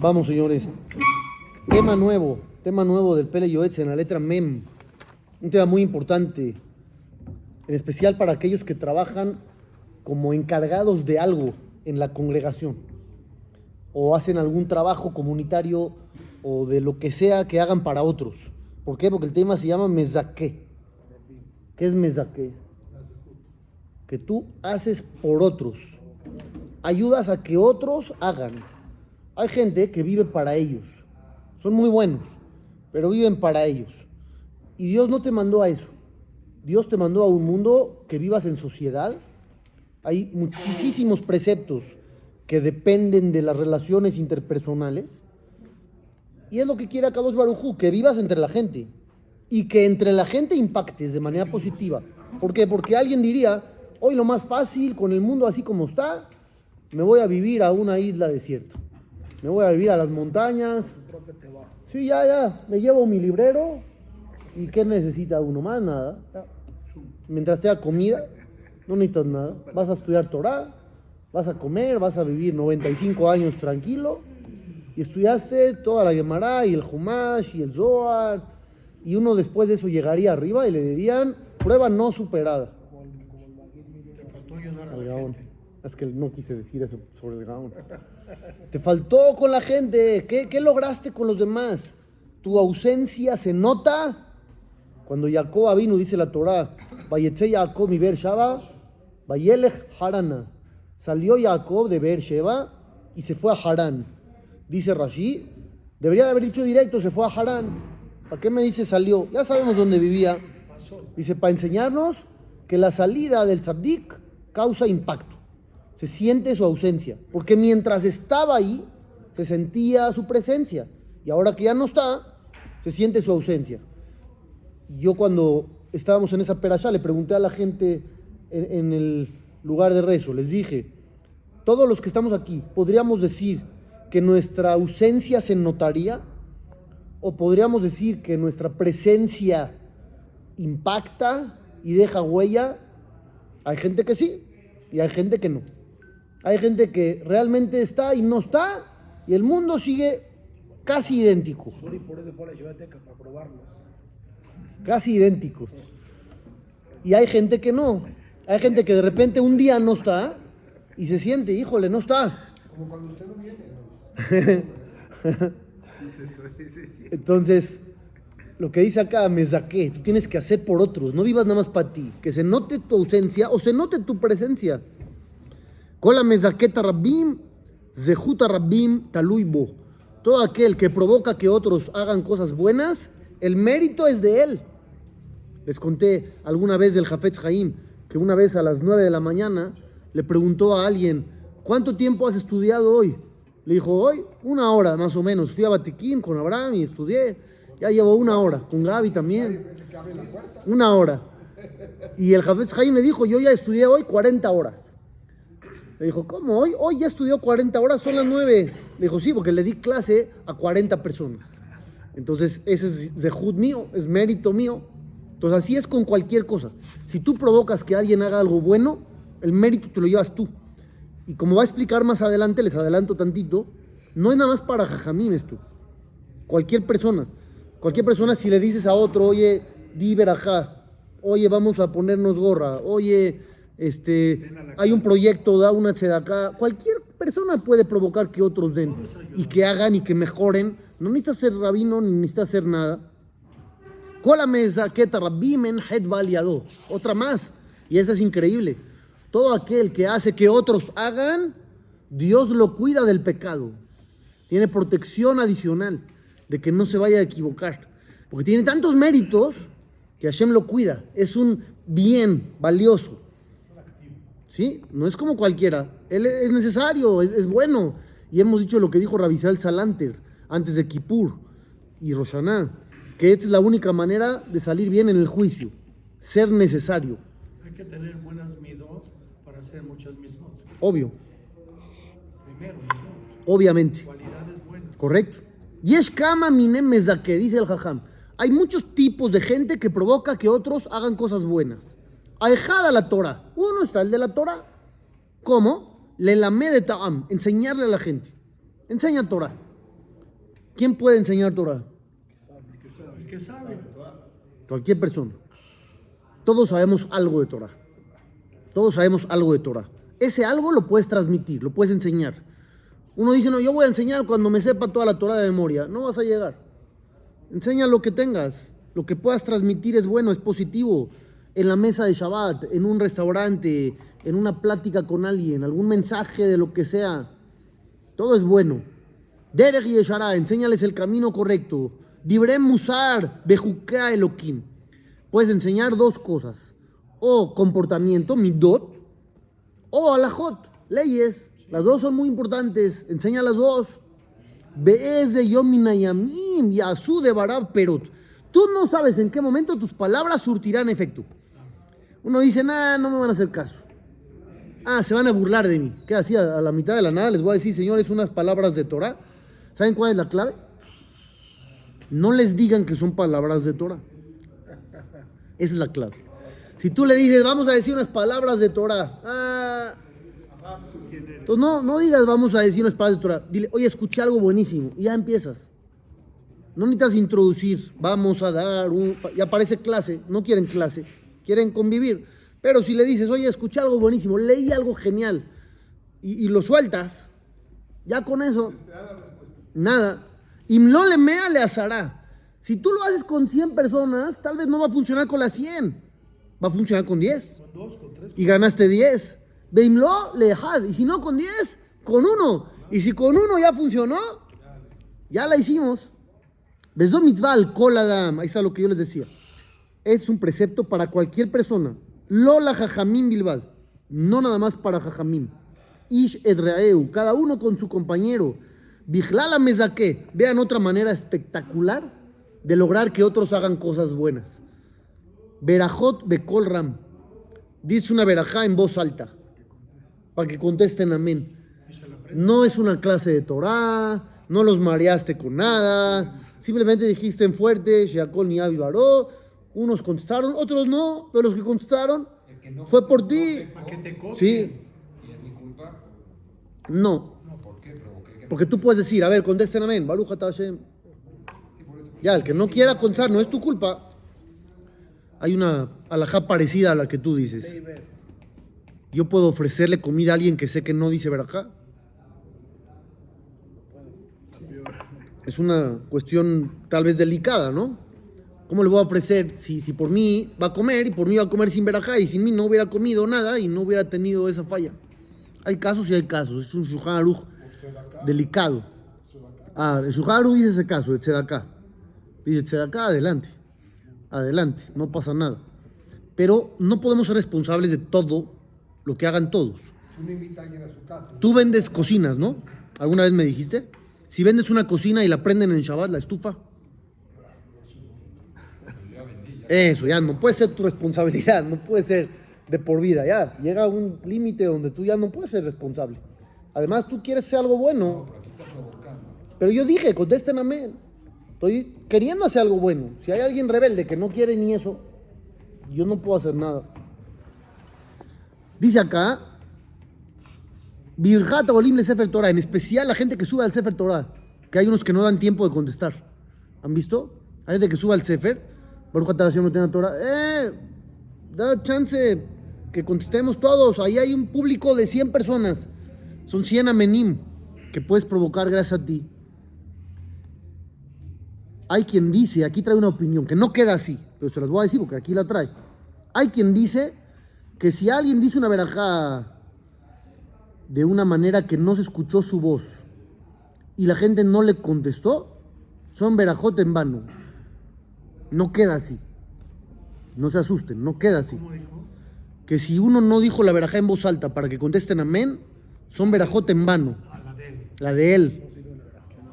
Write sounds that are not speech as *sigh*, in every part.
Vamos, señores. Tema nuevo, tema nuevo del Pele Yoetz en la letra Mem. Un tema muy importante, en especial para aquellos que trabajan como encargados de algo en la congregación o hacen algún trabajo comunitario o de lo que sea que hagan para otros. ¿Por qué? Porque el tema se llama mezaque. ¿Qué es mezaque? Que tú haces por otros. Ayudas a que otros hagan. Hay gente que vive para ellos. Son muy buenos, pero viven para ellos. Y Dios no te mandó a eso. Dios te mandó a un mundo que vivas en sociedad. Hay muchísimos preceptos que dependen de las relaciones interpersonales. Y es lo que quiere Kadosh Barujú, que vivas entre la gente y que entre la gente impactes de manera positiva. ¿Por qué? Porque alguien diría, hoy lo más fácil, con el mundo así como está, me voy a vivir a una isla desierta. Me voy a vivir a las montañas. Sí, ya, ya, me llevo mi librero. ¿Y qué necesita uno más? Nada. Mientras tenga comida, no necesitas nada. Vas a estudiar Torah, vas a comer, vas a vivir 95 años tranquilo. Y estudiaste toda la Gemara y el Humash y el Zohar. Y uno después de eso llegaría arriba y le dirían prueba no superada. Al Gaón. Es que no quise decir eso sobre el Gaón. Te faltó con la gente. ¿Qué, ¿Qué, lograste con los demás? Tu ausencia se nota cuando Jacob vino, dice la Torah. Vayetze Jacob mi Shaba, Vayelech Harana. Salió Jacob de Beersheba y se fue a Harán. Dice Rashi, debería de haber dicho directo, se fue a Harán. ¿Para qué me dice salió? Ya sabemos dónde vivía. Dice, para enseñarnos que la salida del Tzaddik causa impacto. Se siente su ausencia. Porque mientras estaba ahí, se sentía su presencia. Y ahora que ya no está, se siente su ausencia. Yo cuando estábamos en esa perashá le pregunté a la gente en, en el lugar de rezo, les dije, todos los que estamos aquí, ¿podríamos decir que nuestra ausencia se notaría? ¿O podríamos decir que nuestra presencia impacta y deja huella? Hay gente que sí y hay gente que no. Hay gente que realmente está y no está y el mundo sigue casi idéntico. Casi idénticos. Y hay gente que no. Hay gente que de repente un día no está y se siente, híjole, no está. Como cuando usted no viene. *laughs* Entonces, lo que dice acá, me saqué, tú tienes que hacer por otros, no vivas nada más para ti, que se note tu ausencia o se note tu presencia. Cola me rabim, zehuta rabim taluibo. Todo aquel que provoca que otros hagan cosas buenas, el mérito es de él. Les conté alguna vez del Jafetz Haim que una vez a las 9 de la mañana le preguntó a alguien, ¿cuánto tiempo has estudiado hoy? Le dijo, hoy una hora más o menos. Fui a Batiquín con Abraham y estudié. Ya llevo una hora. Con Gaby también. Una hora. Y el Jafetz Jaime le dijo, yo ya estudié hoy 40 horas. Le dijo, ¿cómo? Hoy, hoy ya estudió 40 horas, son las 9. Le dijo, sí, porque le di clase a 40 personas. Entonces, ese es zehut mío, es mérito mío. Entonces, así es con cualquier cosa. Si tú provocas que alguien haga algo bueno, el mérito te lo llevas tú. Y como va a explicar más adelante, les adelanto tantito, no es nada más para jajamim esto. Cualquier persona, cualquier persona si le dices a otro, oye, di verajá, oye, vamos a ponernos gorra, oye, este, hay un proyecto, da una acá, cualquier persona puede provocar que otros den y que hagan y que mejoren. No necesitas ser rabino ni necesitas hacer nada. Cola mesa, que rabimen, het valiado. Otra más. Y esa es increíble. Todo aquel que hace que otros hagan, Dios lo cuida del pecado. Tiene protección adicional de que no se vaya a equivocar. Porque tiene tantos méritos que Hashem lo cuida. Es un bien valioso. ¿Sí? No es como cualquiera. Él es necesario, es, bueno. Y hemos dicho lo que dijo Rabisal Salanter antes de Kippur y Roshaná, que esta es la única manera de salir bien en el juicio. Ser necesario. Hay que tener buenas midot hacer muchas mismos. Obvio. Primero, Obviamente. Cualidades buenas. Correcto. Y es kama minem que dice el jajam. Hay muchos tipos de gente que provoca que otros hagan cosas buenas. Aejada la Torah. Uno está el de la Torah. ¿Cómo? Le lame de ta'am. Enseñarle a la gente. Enseña Torah. ¿Quién puede enseñar Torah? El que sabe. Cualquier persona. Todos sabemos algo de Torah. Todos sabemos algo de Torah. Ese algo lo puedes transmitir, lo puedes enseñar. Uno dice, no, yo voy a enseñar cuando me sepa toda la Torah de memoria. No vas a llegar. Enseña lo que tengas. Lo que puedas transmitir es bueno, es positivo. En la mesa de Shabbat, en un restaurante, en una plática con alguien, algún mensaje de lo que sea. Todo es bueno. Derech y Yeshara, enséñales el camino correcto. Dibrem Musar, Bejuka Elohim. Puedes enseñar dos cosas. O comportamiento, midot, o alajot, leyes. Las dos son muy importantes. Enseña las dos. Be'ez de yominayamim, yasu de barab perot. Tú no sabes en qué momento tus palabras surtirán efecto. Uno dice, nada, no me van a hacer caso. Ah, se van a burlar de mí. ¿Qué hacía? A la mitad de la nada les voy a decir, señores, unas palabras de Torah. ¿Saben cuál es la clave? No les digan que son palabras de Torah. Esa es la clave. Si tú le dices, vamos a decir unas palabras de Torah. Ah, entonces no, no digas, vamos a decir unas palabras de Torah. Dile, oye, escuché algo buenísimo. Y ya empiezas. No necesitas introducir, vamos a dar un... Ya parece clase, no quieren clase, quieren convivir. Pero si le dices, oye, escuché algo buenísimo, leí algo genial, y, y lo sueltas, ya con eso, nada. Y no le mea le asará. Si tú lo haces con 100 personas, tal vez no va a funcionar con las 100, va a funcionar con 10. Con dos, con tres. Y ganaste 10. Veimlo le dejad. Y si no con 10, con uno. Y si con uno ya funcionó, ya la hicimos. Besó mitzvah al kol adam. Ahí está lo que yo les decía. Es un precepto para cualquier persona. Lola jajamim bilbad. No nada más para jajamim. Ish edreeu. Cada uno con su compañero. Bijlala mezaque. Vean otra manera espectacular de lograr que otros hagan cosas buenas. Berajot bekol ram. Dice una verajá en voz alta. Para que contesten amén. No es una clase de Torah, no los mareaste con nada, simplemente dijiste en fuerte, Sheakol ni Baró, unos contestaron, otros no, pero los que contestaron El que no fue por ti. Sí, y es mi culpa. no, No, ¿por qué? Provoqué que porque tú puedes decir, a ver, contesten amén. Sí, por eso. Ya, el que no quiera contestar no es tu culpa. Hay una alajá parecida a la que tú dices. Yo puedo ofrecerle comida a alguien que sé que no dice verajá. Es una cuestión tal vez delicada, ¿no? ¿Cómo le voy a ofrecer si, si por mí va a comer y por mí va a comer sin verajá y sin mí no hubiera comido nada y no hubiera tenido esa falla? Hay casos y hay casos. Es un Shulchan Aruch delicado. Ah, el Shulchan Aruch dice ese caso, el Tzedaká. Dice Tzedaká, adelante. Adelante, no pasa nada. Pero no podemos ser responsables de todo lo que hagan todos. Tú vendes cocinas, ¿no? ¿Alguna vez me dijiste? Si vendes una cocina y la prenden en Shabbat, la estufa. Eso, ya no puede ser tu responsabilidad, no puede ser de por vida. Ya llega un límite donde tú ya no puedes ser responsable. Además, tú quieres ser algo bueno. Pero yo dije, contesten amén. Estoy queriendo hacer algo bueno. Si hay alguien rebelde que no quiere ni eso, yo no puedo hacer nada. Dice acá, Birjat Olim le Sefer Torah, en especial la gente que sube al Sefer Torah, que hay unos que no dan tiempo de contestar. ¿Han visto? Hay gente que sube al Sefer, Baruch no tiene Torah, eh, da chance que contestemos todos. Ahí hay un público de 100 personas. Son 100 amenim que puedes provocar gracias a ti. Hay quien dice, aquí trae una opinión, que no queda así, pero se las voy a decir porque aquí la trae. Hay quien dice que si alguien dice una verajá de una manera que no se escuchó su voz y la gente no le contestó, son verajot en vano. No queda así. No se asusten, no queda así. ¿Cómo dijo? Que si uno no dijo la verajá en voz alta para que contesten amén, son verajot en vano. A la de él. La de él.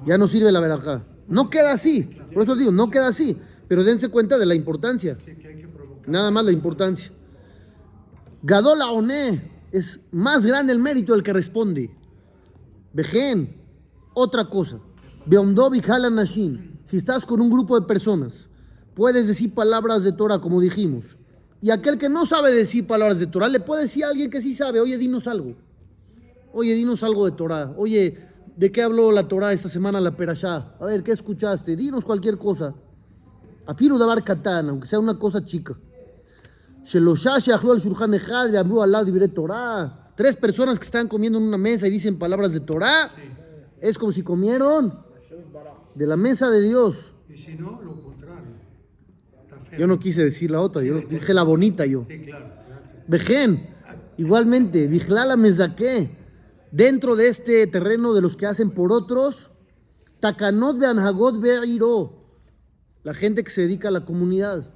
Ya no sirve la verajá. No queda así. Por eso digo, no queda así. Pero dense cuenta de la importancia. Nada más la importancia. Gadola Oné es más grande el mérito del que responde. Vejen, otra cosa. Beomdobi Nashim. Si estás con un grupo de personas, puedes decir palabras de Torah, como dijimos. Y aquel que no sabe decir palabras de Torah, le puede decir a alguien que sí sabe, oye, dinos algo. Oye, dinos algo de Torah. Oye, ¿De qué habló la Torah esta semana, la Perashá? A ver, ¿qué escuchaste? Dinos cualquier cosa. Afiru davar katan, aunque sea una cosa chica. She'achlu al ve'amru divrei Torah. Tres personas que están comiendo en una mesa y dicen palabras de Torah. Es como si comieron de la mesa de Dios. Y si no, lo. Yo no quise decir la otra, yo dije la bonita yo. Sí, claro, gracias. Vejen, igualmente, Vijlala Mezaque, dentro de este terreno de los que hacen por otros, Takanot Beanhagot Be'iro, la gente que se dedica a la comunidad,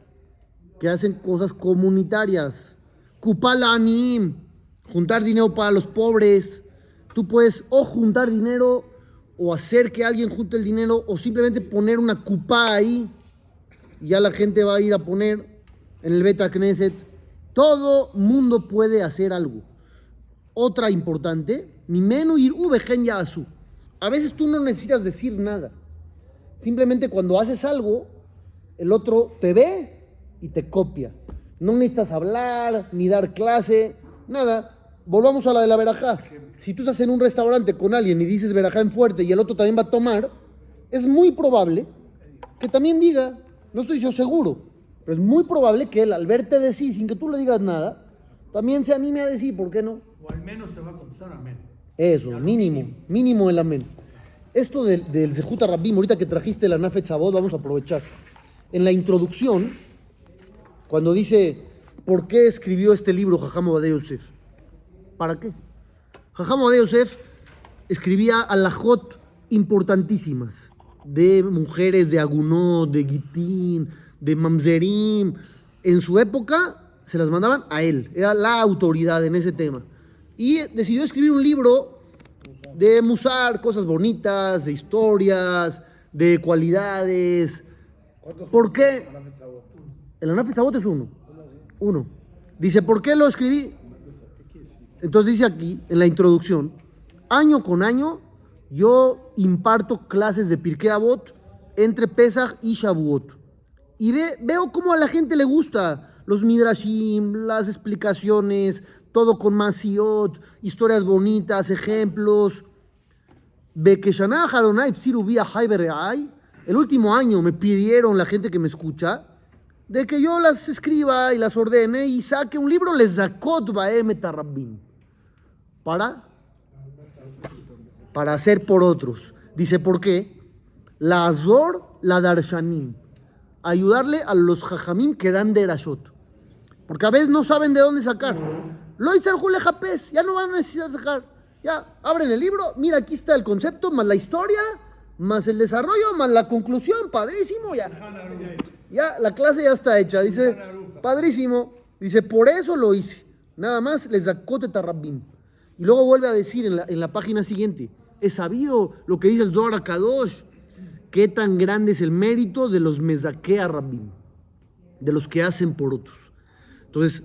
que hacen cosas comunitarias, Kupala Anim, juntar dinero para los pobres, tú puedes o juntar dinero o hacer que alguien junte el dinero o simplemente poner una cupa ahí y ya la gente va a ir a poner en el Beta Knesset. Todo mundo puede hacer algo. Otra importante, mi menú ir uvejen yasu. A veces tú no necesitas decir nada. Simplemente cuando haces algo, el otro te ve y te copia. No necesitas hablar ni dar clase, nada. Volvamos a la de la verajá. Si tú estás en un restaurante con alguien y dices verajá en fuerte y el otro también va a tomar, es muy probable que también diga, no estoy yo seguro, pero es muy probable que él al verte decir sin que tú le digas nada, también se anime a decir, ¿por qué no? O al menos te va a contestar amén. Eso, mínimo, mínimo el amén. Esto del, del Zehuta Rabbim, ahorita que trajiste la Nafet Sabot, vamos a aprovechar. En la introducción, cuando dice, ¿por qué escribió este libro Jajam Obadé Yosef? ¿Para qué? Jajam Obadé Yosef escribía alajot importantísimas de mujeres de Agunot, de Gitín, de Mamzerim. En su época se las mandaban a él, era la autoridad en ese tema. Y decidió escribir un libro de musar, cosas bonitas, de historias, de cualidades. ¿Por qué? El Anafet Sabot es uno. Uno. Dice, ¿por qué lo escribí? Entonces dice aquí, en la introducción, año con año yo imparto clases de Pirkei Avot entre Pesach y Shavuot. Y ve- veo cómo a la gente le gusta los midrashim, las explicaciones, todo con masiot, historias bonitas, ejemplos. El último año me pidieron la gente que me escucha de que yo las escriba y las ordene y saque un libro, les zakot baem. Para para hacer por otros. Dice, ¿por qué? La Azor, la Darshanim. Ayudarle a los jajamim que dan derashot. Porque a veces no saben de dónde sacar. Lo hice el Jule Japés, ya no van a necesitar sacar. Ya, abren el libro, mira, aquí está el concepto, más la historia, más el desarrollo, más la conclusión, padrísimo, ya. Ya, la clase ya está hecha, dice, padrísimo. Dice, por eso lo hice. Nada más les da cote tarrabim. Y luego vuelve a decir en la, en la página siguiente, he sabido lo que dice el Zohar Kadosh, qué tan grande es el mérito de los mezakea rabbim, de los que hacen por otros. Entonces,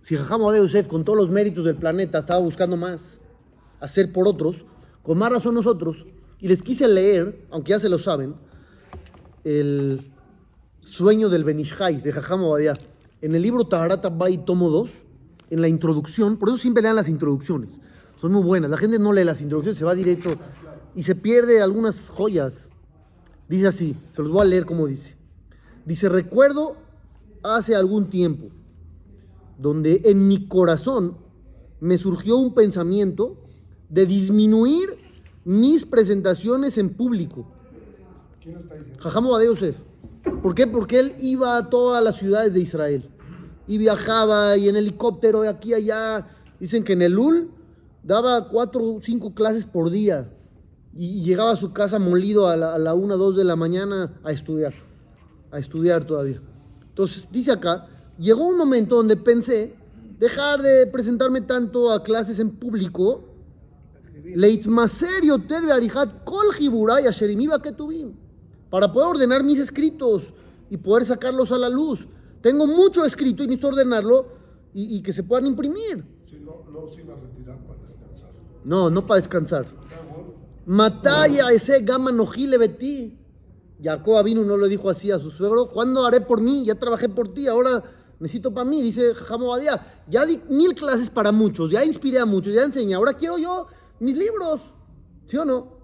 si Jajam de Yosef, con todos los méritos del planeta, estaba buscando más hacer por otros, con más razón nosotros, y les quise leer, aunque ya se lo saben, el sueño del Benishai de Jajam Obadiah. En el libro Taharat Bay, tomo 2, en la introducción, por eso siempre lean las introducciones, son muy buenas. La gente no lee las introducciones, se va directo y se pierde algunas joyas. Dice así, se los voy a leer como dice. Dice, recuerdo hace algún tiempo, donde en mi corazón me surgió un pensamiento de disminuir mis presentaciones en público. ¿Quién lo está diciendo? Jajam Obadiah Yosef. ¿Por qué? Porque él iba a todas las ciudades de Israel. Y viajaba y en helicóptero, y aquí allá. Dicen que en el UL daba cuatro o cinco clases por día y llegaba a su casa molido a la, a la una o dos de la mañana a estudiar, a estudiar todavía. Entonces, dice acá, llegó un momento donde pensé dejar de presentarme tanto a clases en público. Leitzmaserio Terbarihat Kol Hiburaya Sherimiba Ketubim. Para poder ordenar mis escritos y poder sacarlos a la luz. Tengo mucho escrito y necesito ordenarlo y, y que se puedan imprimir. Si no, no se iba a retirar para no, no para descansar. Mataya ese gama nojile betí. Jacob vino no le dijo así a su suegro. ¿Cuándo haré por mí? Ya trabajé por ti, ahora necesito para mí. Dice Jamobadía, ya di mil clases para muchos, ya inspiré a muchos, ya enseñé. Ahora quiero yo mis libros. ¿Sí o no?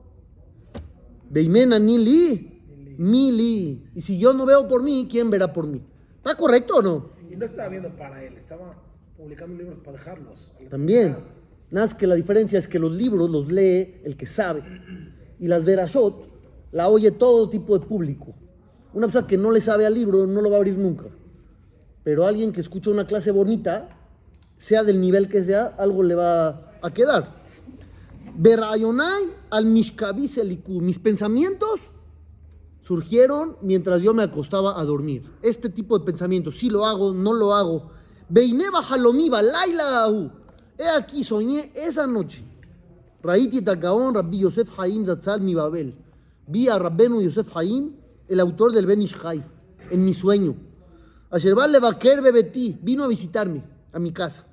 Veimena ni li, mi li. Y si yo no veo por mí, ¿quién verá por mí? ¿Está correcto o no? Y no estaba viendo para él, estaba publicando libros para dejarlos. También. Nada que la diferencia es que los libros los lee el que sabe. Y las de Rashot la oye todo tipo de público. Una persona que no le sabe al libro no lo va a abrir nunca. Pero alguien que escucha una clase bonita, sea del nivel que sea, algo le va a quedar. Berayonai al Mishkabi Selikud. Mis pensamientos surgieron mientras yo me acostaba a dormir. Este tipo de pensamientos, si lo hago, no lo hago. Beineba Halomiba, Laila. He aquí, soñé esa noche. Raiti Takaon, Rabbi Yosef Haim Zatzal, mi Babel. Vi a Rabbenu Yosef Haim, el autor del Ben Ishai, en mi sueño. Asherbal Levaker Bebeti vino a visitarme a mi casa.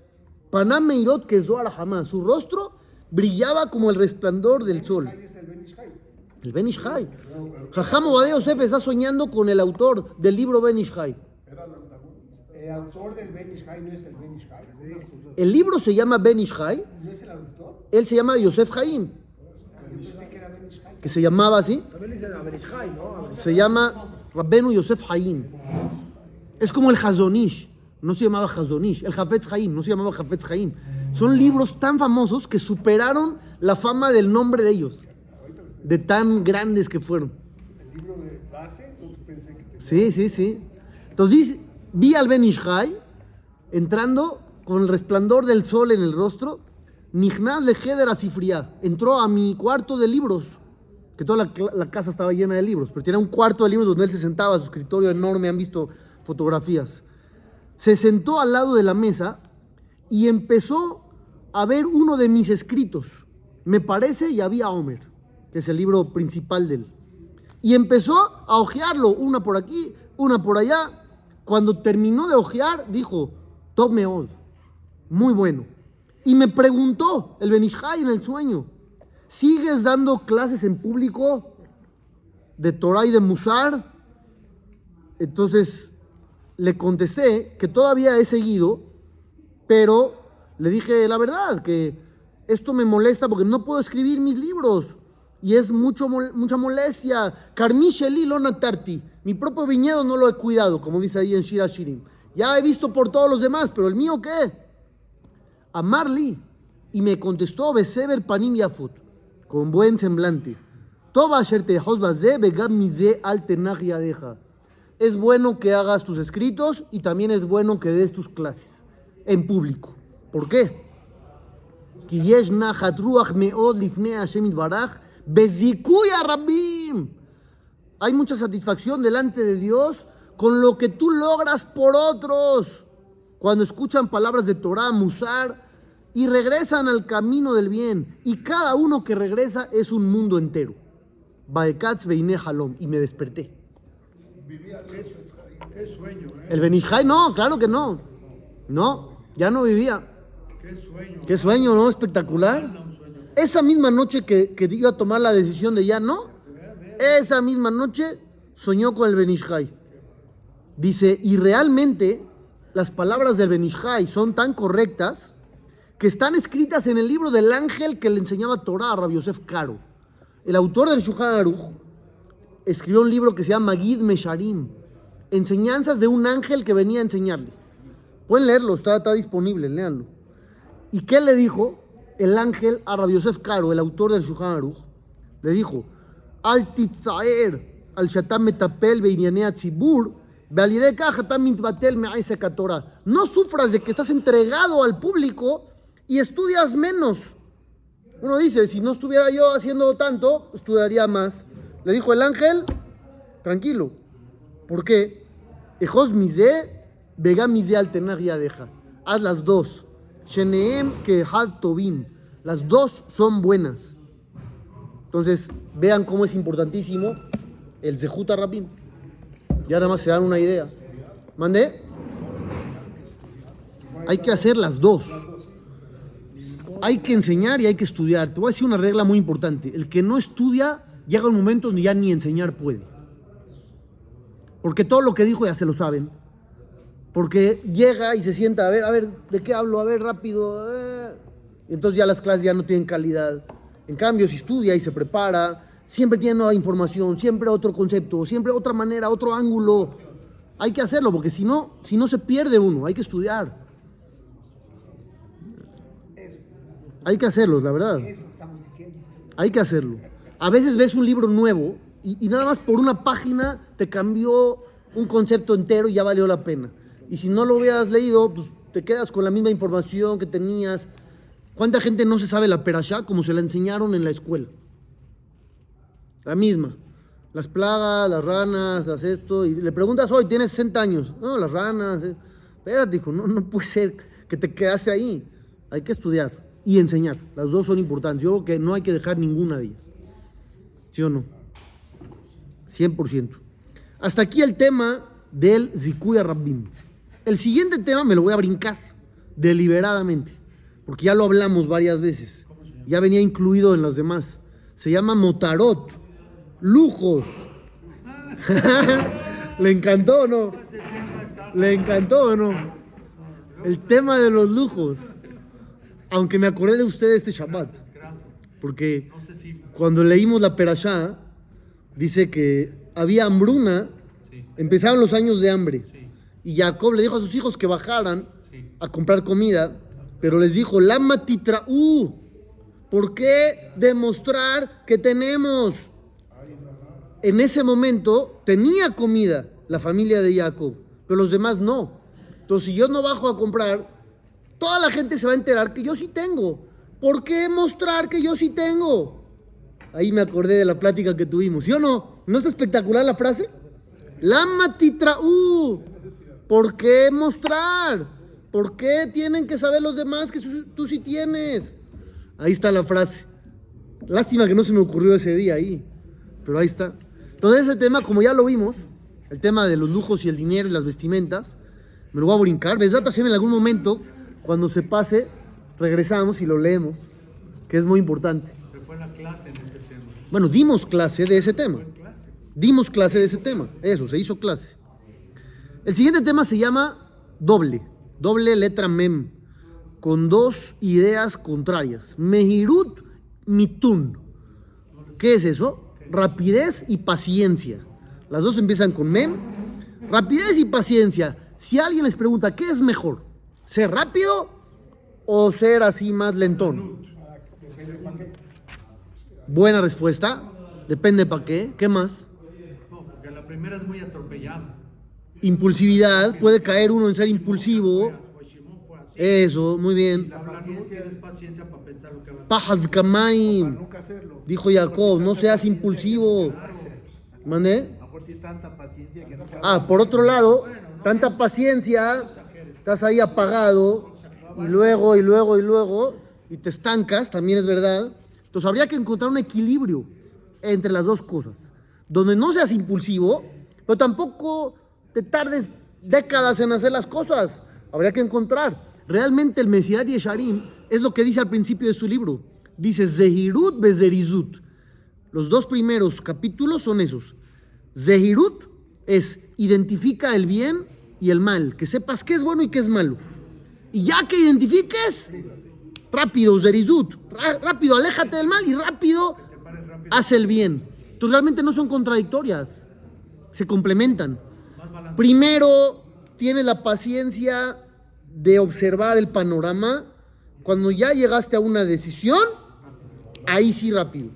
Panam Meirot que Zohar Hamán. Su rostro brillaba como el resplandor del sol. El Ben Ishai. Jajam Obadea Yosef está soñando con el autor del libro Ben Ishai. Era antagonista. El autor del Ben Ishai no es el Ben Ishai. El libro se llama Ben Ishai. ¿No es el autor? Él se llama Yosef Haim, pensé que se llamaba así. Se llama Rabbenu Yosef Haim. Es como el Hazonish. No se llamaba Hazonish. El Hafetz Haim. No se llamaba Hafetz Haim. Son libros tan famosos que superaron la fama del nombre de ellos. De tan grandes que fueron. El libro de base, no pensé que tenía. Sí, sí, sí. Entonces dice, vi al Ben Ishai entrando con el resplandor del sol en el rostro. Nihnaz le Heder Asifriá. Entró a mi cuarto de libros. Que toda la, la casa estaba llena de libros. Pero tenía un cuarto de libros donde él se sentaba, su escritorio enorme. Han visto fotografías. Se sentó al lado de la mesa y empezó a ver uno de mis escritos. Me parece y había Homer, que es el libro principal de él. Y empezó a hojearlo, una por aquí, una por allá. Cuando terminó de hojear, dijo, tome hoy, muy bueno. Y me preguntó el Benishai en el sueño, ¿sigues dando clases en público de Torah y de Musar? Entonces le contesté que todavía he seguido, pero le dije la verdad, que esto me molesta porque no puedo escribir mis libros y es mucho, mucha molestia. Carmisheli Lonatarti, mi propio viñedo no lo he cuidado, como dice ahí en Shira Shirim. Ya he visto por todos los demás, pero el mío qué? A Marley y me contestó Beseber Panim Yafut, con buen semblante. Toba asher tehos bazeh vegam mizeh al tenach yadeja. Es bueno que hagas tus escritos y también es bueno que des tus clases en público. ¿Por qué? כי יש נחת רוח מאוד לפני השם יתברך, בזיכוי הרבים. Hay mucha satisfacción delante de Dios con lo que tú logras por otros. Cuando escuchan palabras de Torah, Musar, y regresan al camino del bien. Y cada uno que regresa es un mundo entero. Baekatz Beine Halom. Y me desperté. Vivía. Qué sueño, ¿eh? El Benishai, no, claro que no. No, ya no vivía. Qué sueño. Qué sueño, ¿no? Espectacular. Esa misma noche que, que iba a tomar la decisión de ya no, esa misma noche soñó con el Benishai. Dice, y realmente las palabras del Benishai son tan correctas que están escritas en el libro del ángel que le enseñaba Torah a Rabbi Yosef Caro. El autor del Shulchan escribió un libro que se llama Gid Mesharim, enseñanzas de un ángel que venía a enseñarle. Pueden leerlo, está, está disponible, léanlo. ¿Y qué le dijo el ángel a Rabbi Yosef Caro, el autor del Shulchan Aruch? Le dijo, al titzaer, al shatam metapel beinyanea tzibur, no sufras de que estás entregado al público y estudias menos. Uno dice, si no estuviera yo haciendo tanto, estudiaría más. Le dijo el ángel, tranquilo. ¿Por qué? Ejos misé, vega misé alternar y deja. Haz las dos. Sheneem que tobim. Las dos son buenas. Entonces, vean cómo es importantísimo el Zehuta Rabim. Ya nada más se dan una idea. ¿Mandé? Hay que hacer las dos. Hay que enseñar y hay que estudiar. Te voy a decir una regla muy importante. El que no estudia llega un momento donde ya ni enseñar puede. Porque todo lo que dijo ya se lo saben. Porque llega y se sienta, a ver, a ver, ¿de qué hablo? A ver, rápido. eh. Entonces ya las clases ya no tienen calidad. En cambio, si estudia y se prepara, siempre tiene nueva información, siempre otro concepto, siempre otra manera, otro ángulo. Hay que hacerlo, porque si no, si no se pierde uno, hay que estudiar. Hay que hacerlo, la verdad. Hay que hacerlo. A veces ves un libro nuevo y, y nada más por una página te cambió un concepto entero y ya valió la pena. Y si no lo hubieras leído, pues te quedas con la misma información que tenías. ¿Cuánta gente no se sabe la perashá como se la enseñaron en la escuela? La misma. Las plagas, las ranas, las esto. Y le preguntas hoy, tienes 60 años. No, las ranas. eh. Espérate, hijo, no, no puede ser que te quedaste ahí. Hay que estudiar y enseñar. Las dos son importantes. Yo creo que no hay que dejar ninguna de ellas. ¿Sí o no? 100%. Hasta aquí el tema del Zikuya Rabbim. El siguiente tema me lo voy a brincar deliberadamente, porque ya lo hablamos varias veces. Ya venía incluido en los demás. Se llama Motarot, lujos. *laughs* ¿Le encantó o no? ¿Le encantó o no? El tema de los lujos. Aunque me acordé de usted este Shabbat, porque cuando leímos la Perashá, dice que había hambruna, empezaron los años de hambre, y Jacob le dijo a sus hijos que bajaran a comprar comida, pero les dijo, Lama titraú, ¿por qué demostrar que tenemos? En ese momento tenía comida la familia de Jacob, pero los demás no. Entonces, si yo no bajo a comprar, toda la gente se va a enterar que yo sí tengo. ¿Por qué mostrar que yo sí tengo? Ahí me acordé de la plática que tuvimos, ¿sí o no? ¿No está espectacular la frase? Lama titraú. ¿Por qué mostrar? ¿Por qué tienen que saber los demás que tú sí tienes? Ahí está la frase. Lástima que no se me ocurrió ese día ahí, pero ahí está. Entonces ese tema, como ya lo vimos, el tema de los lujos y el dinero y las vestimentas, me lo voy a brincar. Besdat Hashem en algún momento, cuando se pase, regresamos y lo leemos, que es muy importante. Se fue la clase en ese tema. Bueno, dimos clase de ese tema. Clase. Dimos clase de ese tema. Eso, se hizo clase. El siguiente tema se llama doble. Doble letra mem. Con dos ideas contrarias. Mehirut mitun. ¿Qué es eso? Rapidez y paciencia. Las dos empiezan con mem. Rapidez y paciencia. Si alguien les pregunta, ¿qué es mejor? ¿Ser rápido o ser así más lentón? Buena respuesta. Depende para qué. ¿Qué más? No, porque la primera es muy atropellada. Impulsividad. Puede caer uno en ser impulsivo. Eso, muy bien. La paciencia tienes paciencia para pensar lo que vas a hacer. Pajas Kamaim. Nunca hacerlo. Dijo Jacob, no seas impulsivo. ¿Mandé? A lo mejor tienes tanta paciencia que no Ah, por otro lado, tanta paciencia, estás ahí apagado, y luego, y luego, y luego, y te estancas, también es verdad. Entonces habría que encontrar un equilibrio entre las dos cosas, donde no seas impulsivo, pero tampoco te tardes décadas en hacer las cosas. Habría que encontrar. Realmente el Mesirat Yesharim es lo que dice al principio de su libro. Dice Zehirut Bezerizut. Los dos primeros capítulos son esos. Zehirut es identifica el bien y el mal, que sepas qué es bueno y qué es malo. Y ya que identifiques, rápido, Zerizut, rápido, aléjate del mal y rápido, haz el bien. Entonces realmente no son contradictorias, se complementan. Primero, tienes la paciencia de observar el panorama. Cuando ya llegaste a una decisión, ahí sí rápido.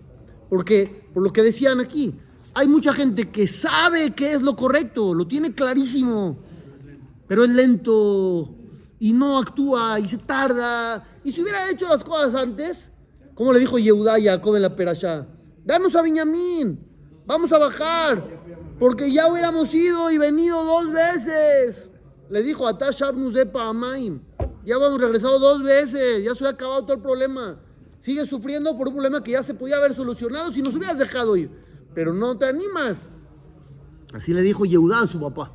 Porque, por lo que decían aquí, hay mucha gente que sabe qué es lo correcto, lo tiene clarísimo, pero es lento y no actúa y se tarda. Y si hubiera hecho las cosas antes, como le dijo Yehudá a Jacob en la Perashá, danos a Benjamín, vamos a bajar, porque ya hubiéramos ido y venido dos veces. Le dijo a Tashabnus de Pamaim, ya hemos regresado dos veces, ya se hubiera acabado todo el problema. Sigues sufriendo por un problema que ya se podía haber solucionado si nos hubieras dejado ir, pero no te animas. Así le dijo Yehudá a su papá.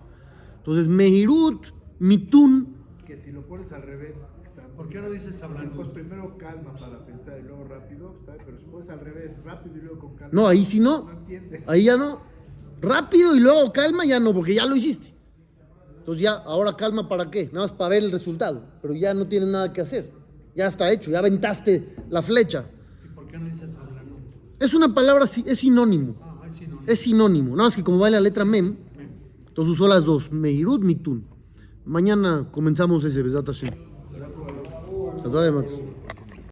Entonces, Mehirut, Mitun, Que si lo pones al revés, está ¿Por qué no dices Sí, hablando? pues primero calma para pensar y luego rápido, está pero si pones al revés, rápido y luego con calma. no, ahí sí no. No entiendes. Ahí ya no. Rápido y luego calma, ya no, porque ya lo hiciste. Entonces ya, ahora calma para qué? Nada más para ver el resultado. Pero ya no tienes nada que hacer. Ya está hecho, ya aventaste la flecha. ¿Y por qué no dices? Es una palabra, es sinónimo. Ah, es sinónimo. Es sinónimo. Nada más que como vale la letra mem, entonces usó las dos. Meirut, mitun. Mañana comenzamos ese, Besat Hashem. Hazá de Max.